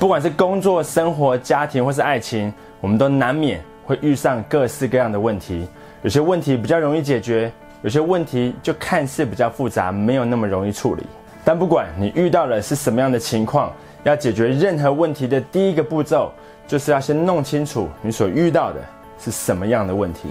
不管是工作、生活、家庭或是爱情，我们都难免会遇上各式各样的问题。有些问题比较容易解决，有些问题就看似比较复杂，没有那么容易处理。但不管你遇到的是什么样的情况，要解决任何问题的第一个步骤，就是要先弄清楚你所遇到的是什么样的问题。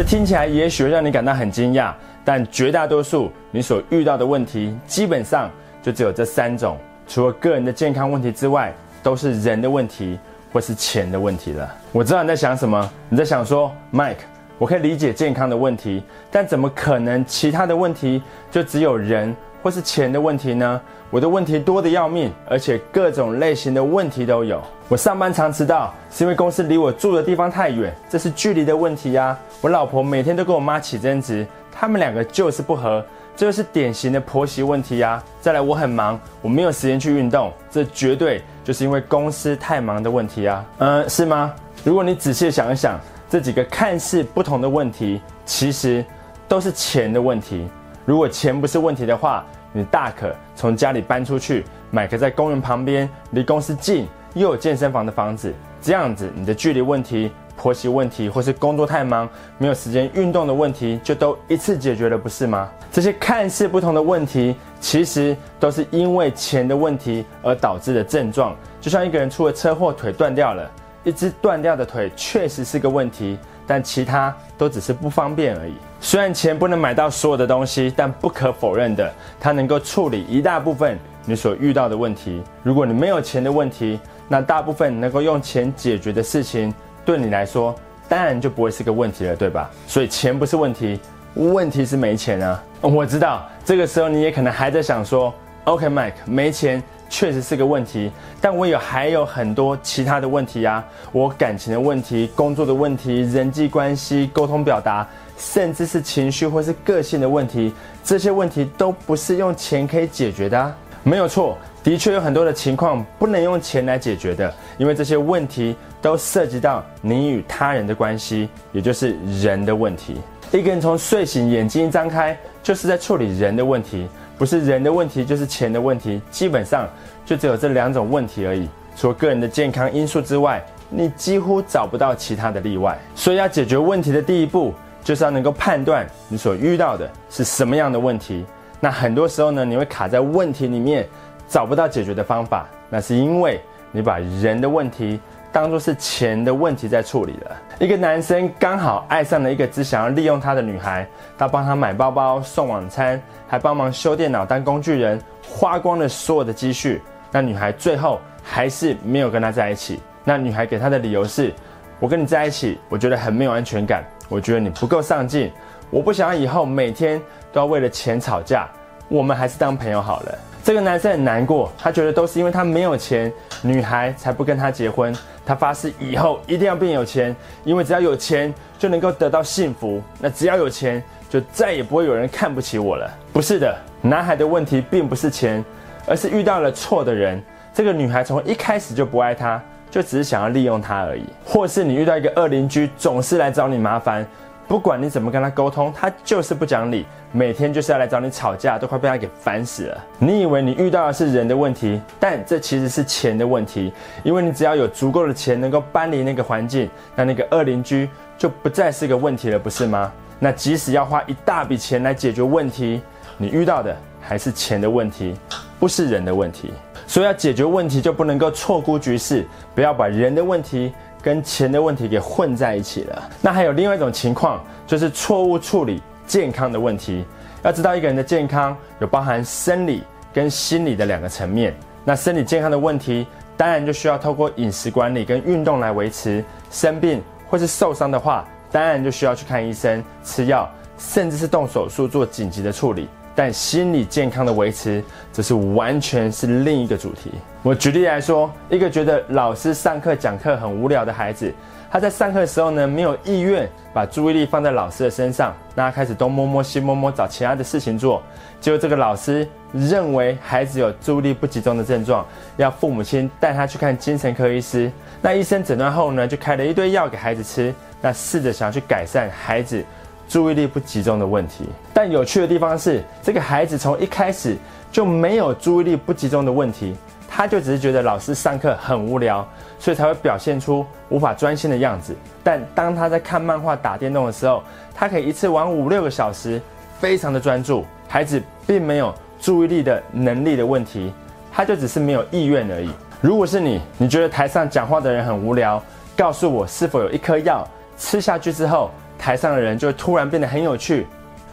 这听起来也许会让你感到很惊讶，但绝大多数你所遇到的问题，基本上就只有这三种，除了个人的健康问题之外，都是人的问题或是钱的问题了。我知道你在想什么，你在想说，Mike，我可以理解健康的问题，但怎么可能其他的问题就只有人或是钱的问题呢？我的问题多得要命，而且各种类型的问题都有。我上班常迟到，是因为公司离我住的地方太远，这是距离的问题呀。我老婆每天都跟我妈起争执，他们两个就是不和，这就是典型的婆媳问题呀。再来，我很忙，我没有时间去运动，这绝对就是因为公司太忙的问题啊。嗯，是吗？如果你仔细想一想，这几个看似不同的问题，其实都是钱的问题。如果钱不是问题的话，你大可从家里搬出去，买个在公园旁边、离公司近又有健身房的房子，这样子你的距离问题、婆媳问题，或是工作太忙没有时间运动的问题，就都一次解决了，不是吗？这些看似不同的问题，其实都是因为钱的问题而导致的症状。就像一个人出了车祸，腿断掉了，一只断掉的腿确实是个问题。但其他都只是不方便而已。虽然钱不能买到所有的东西，但不可否认的，它能够处理一大部分你所遇到的问题。如果你没有钱的问题，那大部分能够用钱解决的事情，对你来说当然就不会是个问题了，对吧？所以钱不是问题，问题是没钱啊。我知道这个时候你也可能还在想说，OK，Mike，没钱。确实是个问题，但我有还有很多其他的问题呀，我感情的问题、工作的问题、人际关系、沟通表达，甚至是情绪或是个性的问题，这些问题都不是用钱可以解决的。没有错，的确有很多的情况不能用钱来解决的，因为这些问题都涉及到你与他人的关系，也就是人的问题。一个人从睡醒眼睛一张开，就是在处理人的问题。不是人的问题，就是钱的问题，基本上就只有这两种问题而已。除了个人的健康因素之外，你几乎找不到其他的例外。所以要解决问题的第一步，就是要能够判断你所遇到的是什么样的问题。那很多时候呢，你会卡在问题里面，找不到解决的方法，那是因为你把人的问题。当做是钱的问题在处理了。一个男生刚好爱上了一个只想要利用他的女孩，他帮他买包包、送晚餐，还帮忙修电脑当工具人，花光了所有的积蓄。那女孩最后还是没有跟他在一起。那女孩给他的理由是：我跟你在一起，我觉得很没有安全感，我觉得你不够上进，我不想要以后每天都要为了钱吵架，我们还是当朋友好了。这个男生很难过，他觉得都是因为他没有钱，女孩才不跟他结婚。他发誓以后一定要变有钱，因为只要有钱就能够得到幸福。那只要有钱，就再也不会有人看不起我了。不是的，男孩的问题并不是钱，而是遇到了错的人。这个女孩从一开始就不爱他，就只是想要利用他而已。或是你遇到一个恶邻居，总是来找你麻烦。不管你怎么跟他沟通，他就是不讲理，每天就是要来找你吵架，都快被他给烦死了。你以为你遇到的是人的问题，但这其实是钱的问题，因为你只要有足够的钱能够搬离那个环境，那那个恶邻居就不再是个问题了，不是吗？那即使要花一大笔钱来解决问题，你遇到的还是钱的问题，不是人的问题。所以要解决问题，就不能够错估局势，不要把人的问题。跟钱的问题给混在一起了。那还有另外一种情况，就是错误处理健康的问题。要知道，一个人的健康有包含生理跟心理的两个层面。那生理健康的问题，当然就需要透过饮食管理跟运动来维持。生病或是受伤的话，当然就需要去看医生、吃药，甚至是动手术做紧急的处理。但心理健康的维持，则是完全是另一个主题。我举例来说，一个觉得老师上课讲课很无聊的孩子，他在上课的时候呢，没有意愿把注意力放在老师的身上，那他开始东摸摸西摸摸找其他的事情做。结果这个老师认为孩子有注意力不集中的症状，要父母亲带他去看精神科医师。那医生诊断后呢，就开了一堆药给孩子吃，那试着想要去改善孩子。注意力不集中的问题。但有趣的地方是，这个孩子从一开始就没有注意力不集中的问题，他就只是觉得老师上课很无聊，所以才会表现出无法专心的样子。但当他在看漫画、打电动的时候，他可以一次玩五六个小时，非常的专注。孩子并没有注意力的能力的问题，他就只是没有意愿而已。如果是你，你觉得台上讲话的人很无聊？告诉我是否有一颗药吃下去之后，台上的人就会突然变得很有趣？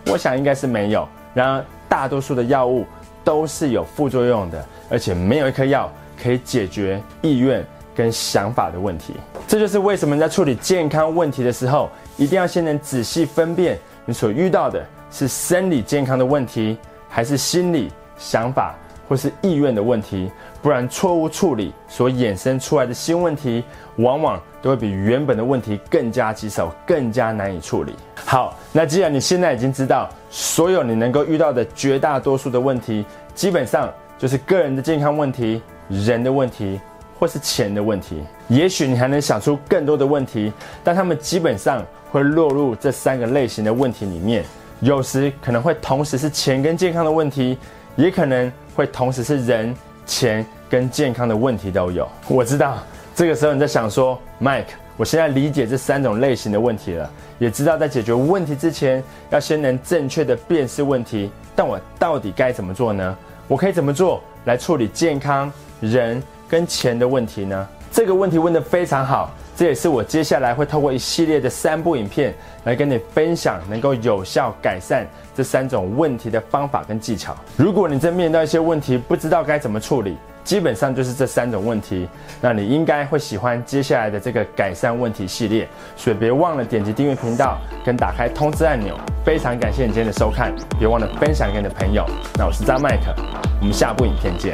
我想应该是没有。然而，大多数的药物都是有副作用的，而且没有一颗药可以解决意愿跟想法的问题。这就是为什么在处理健康问题的时候，一定要先能仔细分辨你所遇到的是生理健康的问题，还是心理想法。或是意愿的问题，不然错误处理所衍生出来的新问题，往往都会比原本的问题更加棘手，更加难以处理。好，那既然你现在已经知道，所有你能够遇到的绝大多数的问题，基本上就是个人的健康问题、人的问题，或是钱的问题。也许你还能想出更多的问题，但他们基本上会落入这三个类型的问题里面。有时可能会同时是钱跟健康的问题，也可能。会同时是人、钱跟健康的问题都有。我知道这个时候你在想说，Mike，我现在理解这三种类型的问题了，也知道在解决问题之前要先能正确的辨识问题。但我到底该怎么做呢？我可以怎么做来处理健康、人跟钱的问题呢？这个问题问得非常好。这也是我接下来会透过一系列的三部影片来跟你分享，能够有效改善这三种问题的方法跟技巧。如果你正面对一些问题，不知道该怎么处理，基本上就是这三种问题，那你应该会喜欢接下来的这个改善问题系列。所以别忘了点击订阅频道跟打开通知按钮。非常感谢你今天的收看，别忘了分享给你的朋友。那我是张麦克，我们下部影片见。